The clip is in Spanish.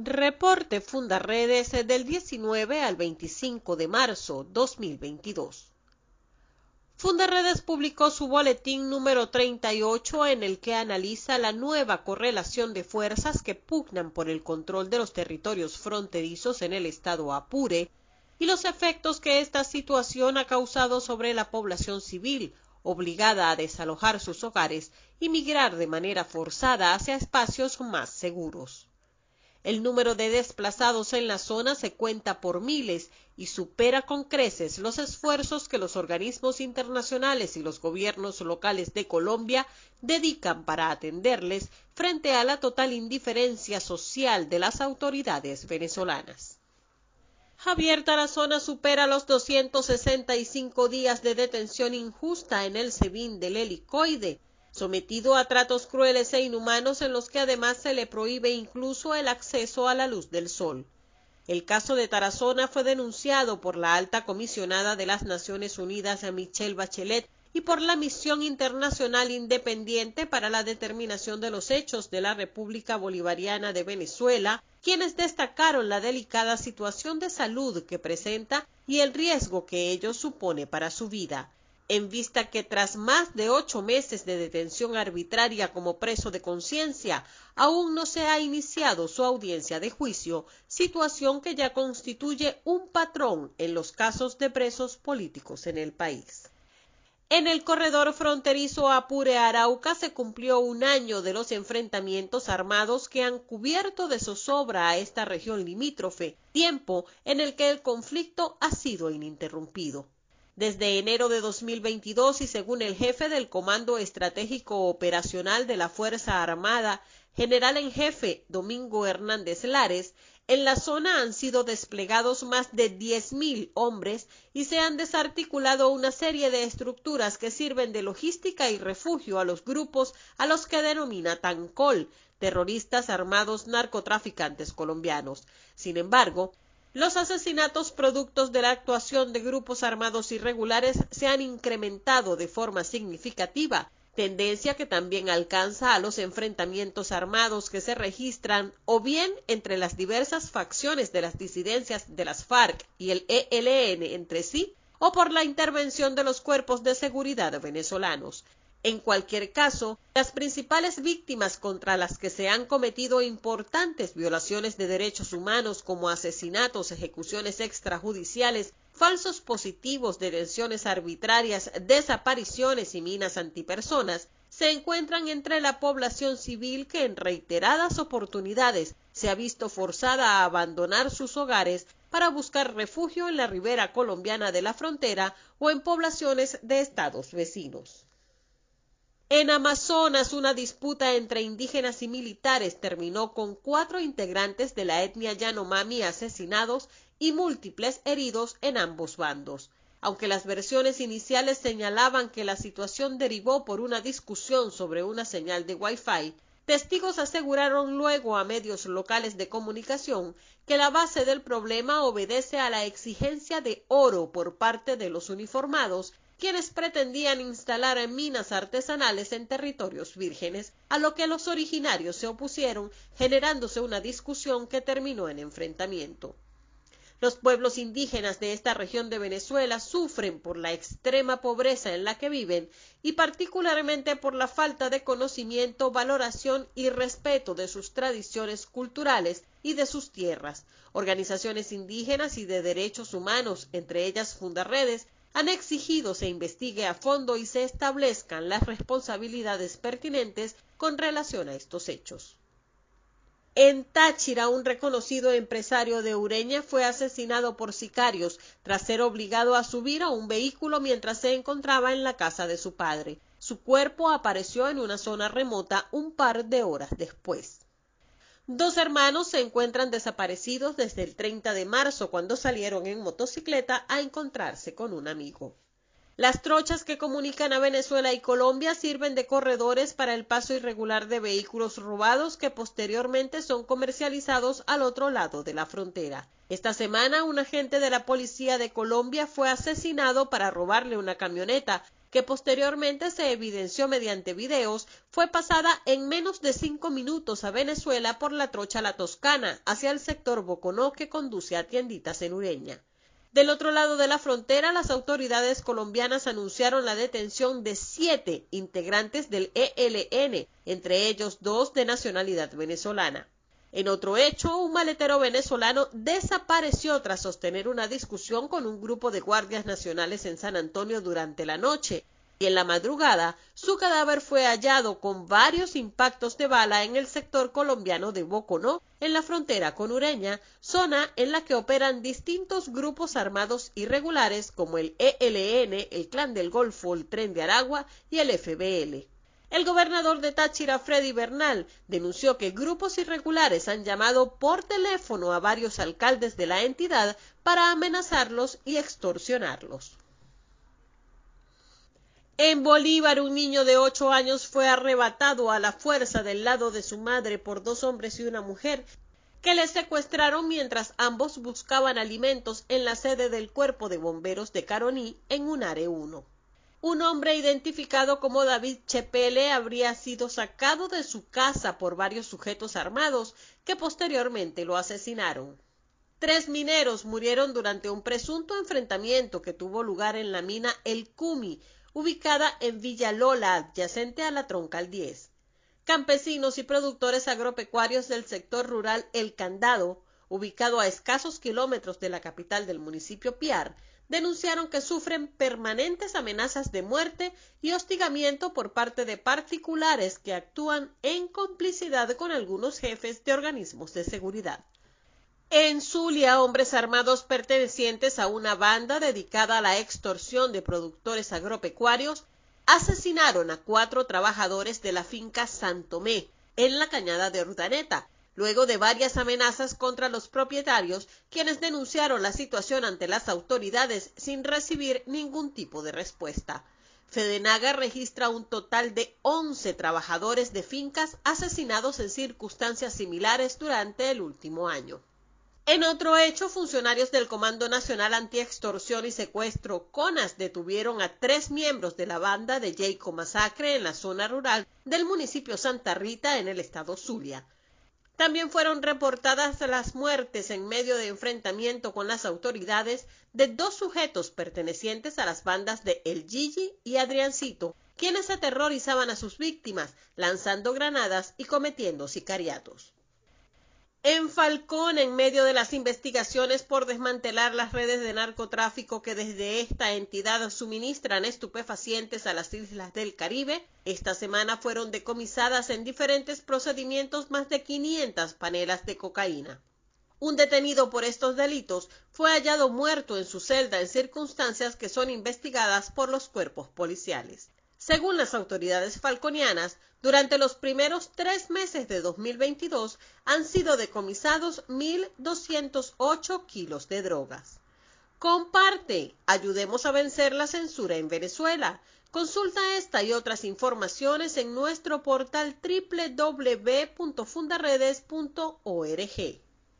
Reporte Fundaredes del 19 al 25 de marzo 2022. Fundaredes publicó su boletín número 38 en el que analiza la nueva correlación de fuerzas que pugnan por el control de los territorios fronterizos en el estado Apure y los efectos que esta situación ha causado sobre la población civil, obligada a desalojar sus hogares y migrar de manera forzada hacia espacios más seguros. El número de desplazados en la zona se cuenta por miles y supera con creces los esfuerzos que los organismos internacionales y los gobiernos locales de Colombia dedican para atenderles frente a la total indiferencia social de las autoridades venezolanas. Javier Tarazona supera los 265 días de detención injusta en el SEBIN del helicoide, sometido a tratos crueles e inhumanos en los que además se le prohíbe incluso el acceso a la luz del sol. El caso de Tarazona fue denunciado por la alta comisionada de las Naciones Unidas Michelle Bachelet y por la Misión Internacional Independiente para la Determinación de los Hechos de la República Bolivariana de Venezuela, quienes destacaron la delicada situación de salud que presenta y el riesgo que ello supone para su vida en vista que tras más de ocho meses de detención arbitraria como preso de conciencia, aún no se ha iniciado su audiencia de juicio, situación que ya constituye un patrón en los casos de presos políticos en el país. En el corredor fronterizo Apure-Arauca se cumplió un año de los enfrentamientos armados que han cubierto de zozobra a esta región limítrofe, tiempo en el que el conflicto ha sido ininterrumpido desde enero de 2022 y según el jefe del Comando Estratégico Operacional de la Fuerza Armada, general en jefe Domingo Hernández Lares, en la zona han sido desplegados más de 10.000 hombres y se han desarticulado una serie de estructuras que sirven de logística y refugio a los grupos a los que denomina TANCOL, terroristas armados narcotraficantes colombianos. Sin embargo, los asesinatos productos de la actuación de grupos armados irregulares se han incrementado de forma significativa, tendencia que también alcanza a los enfrentamientos armados que se registran o bien entre las diversas facciones de las disidencias de las FARC y el ELN entre sí, o por la intervención de los cuerpos de seguridad venezolanos. En cualquier caso, las principales víctimas contra las que se han cometido importantes violaciones de derechos humanos como asesinatos, ejecuciones extrajudiciales, falsos positivos, detenciones arbitrarias, desapariciones y minas antipersonas, se encuentran entre la población civil que en reiteradas oportunidades se ha visto forzada a abandonar sus hogares para buscar refugio en la ribera colombiana de la frontera o en poblaciones de estados vecinos. En Amazonas, una disputa entre indígenas y militares terminó con cuatro integrantes de la etnia Yanomami asesinados y múltiples heridos en ambos bandos. Aunque las versiones iniciales señalaban que la situación derivó por una discusión sobre una señal de Wi-Fi, testigos aseguraron luego a medios locales de comunicación que la base del problema obedece a la exigencia de oro por parte de los uniformados quienes pretendían instalar minas artesanales en territorios vírgenes, a lo que los originarios se opusieron, generándose una discusión que terminó en enfrentamiento. Los pueblos indígenas de esta región de Venezuela sufren por la extrema pobreza en la que viven y particularmente por la falta de conocimiento, valoración y respeto de sus tradiciones culturales y de sus tierras. Organizaciones indígenas y de derechos humanos, entre ellas Fundaredes, han exigido se investigue a fondo y se establezcan las responsabilidades pertinentes con relación a estos hechos. En Táchira, un reconocido empresario de Ureña fue asesinado por sicarios tras ser obligado a subir a un vehículo mientras se encontraba en la casa de su padre. Su cuerpo apareció en una zona remota un par de horas después. Dos hermanos se encuentran desaparecidos desde el 30 de marzo cuando salieron en motocicleta a encontrarse con un amigo. Las trochas que comunican a Venezuela y Colombia sirven de corredores para el paso irregular de vehículos robados que posteriormente son comercializados al otro lado de la frontera. Esta semana un agente de la policía de Colombia fue asesinado para robarle una camioneta que posteriormente se evidenció mediante videos, fue pasada en menos de cinco minutos a Venezuela por la trocha La Toscana hacia el sector Boconó que conduce a Tienditas en Ureña. Del otro lado de la frontera, las autoridades colombianas anunciaron la detención de siete integrantes del ELN, entre ellos dos de nacionalidad venezolana. En otro hecho, un maletero venezolano desapareció tras sostener una discusión con un grupo de guardias nacionales en San Antonio durante la noche, y en la madrugada su cadáver fue hallado con varios impactos de bala en el sector colombiano de Boconó, en la frontera con Ureña, zona en la que operan distintos grupos armados irregulares como el ELN, el Clan del Golfo, el Tren de Aragua y el FBL. El gobernador de Táchira, Freddy Bernal, denunció que grupos irregulares han llamado por teléfono a varios alcaldes de la entidad para amenazarlos y extorsionarlos. En Bolívar, un niño de ocho años fue arrebatado a la fuerza del lado de su madre por dos hombres y una mujer que le secuestraron mientras ambos buscaban alimentos en la sede del Cuerpo de Bomberos de Caroní en un Are 1. Un hombre identificado como David Chepele habría sido sacado de su casa por varios sujetos armados que posteriormente lo asesinaron. Tres mineros murieron durante un presunto enfrentamiento que tuvo lugar en la mina El Cumi, ubicada en Villa Lola, adyacente a la Troncal 10. Campesinos y productores agropecuarios del sector rural El Candado, ubicado a escasos kilómetros de la capital del municipio Piar, denunciaron que sufren permanentes amenazas de muerte y hostigamiento por parte de particulares que actúan en complicidad con algunos jefes de organismos de seguridad. En Zulia, hombres armados pertenecientes a una banda dedicada a la extorsión de productores agropecuarios asesinaron a cuatro trabajadores de la finca Santomé, en la cañada de Urdaneta, luego de varias amenazas contra los propietarios, quienes denunciaron la situación ante las autoridades sin recibir ningún tipo de respuesta. Fedenaga registra un total de 11 trabajadores de fincas asesinados en circunstancias similares durante el último año. En otro hecho, funcionarios del Comando Nacional Antiextorsión y Secuestro, CONAS, detuvieron a tres miembros de la banda de Jayco Masacre en la zona rural del municipio Santa Rita en el estado Zulia. También fueron reportadas las muertes en medio de enfrentamiento con las autoridades de dos sujetos pertenecientes a las bandas de El Gigi y Adriancito, quienes aterrorizaban a sus víctimas, lanzando granadas y cometiendo sicariatos. En Falcón, en medio de las investigaciones por desmantelar las redes de narcotráfico que desde esta entidad suministran estupefacientes a las islas del Caribe, esta semana fueron decomisadas en diferentes procedimientos más de 500 panelas de cocaína. Un detenido por estos delitos fue hallado muerto en su celda en circunstancias que son investigadas por los cuerpos policiales. Según las autoridades falconianas, durante los primeros tres meses de 2022 han sido decomisados 1.208 kilos de drogas. Comparte, ayudemos a vencer la censura en Venezuela. Consulta esta y otras informaciones en nuestro portal www.fundaredes.org.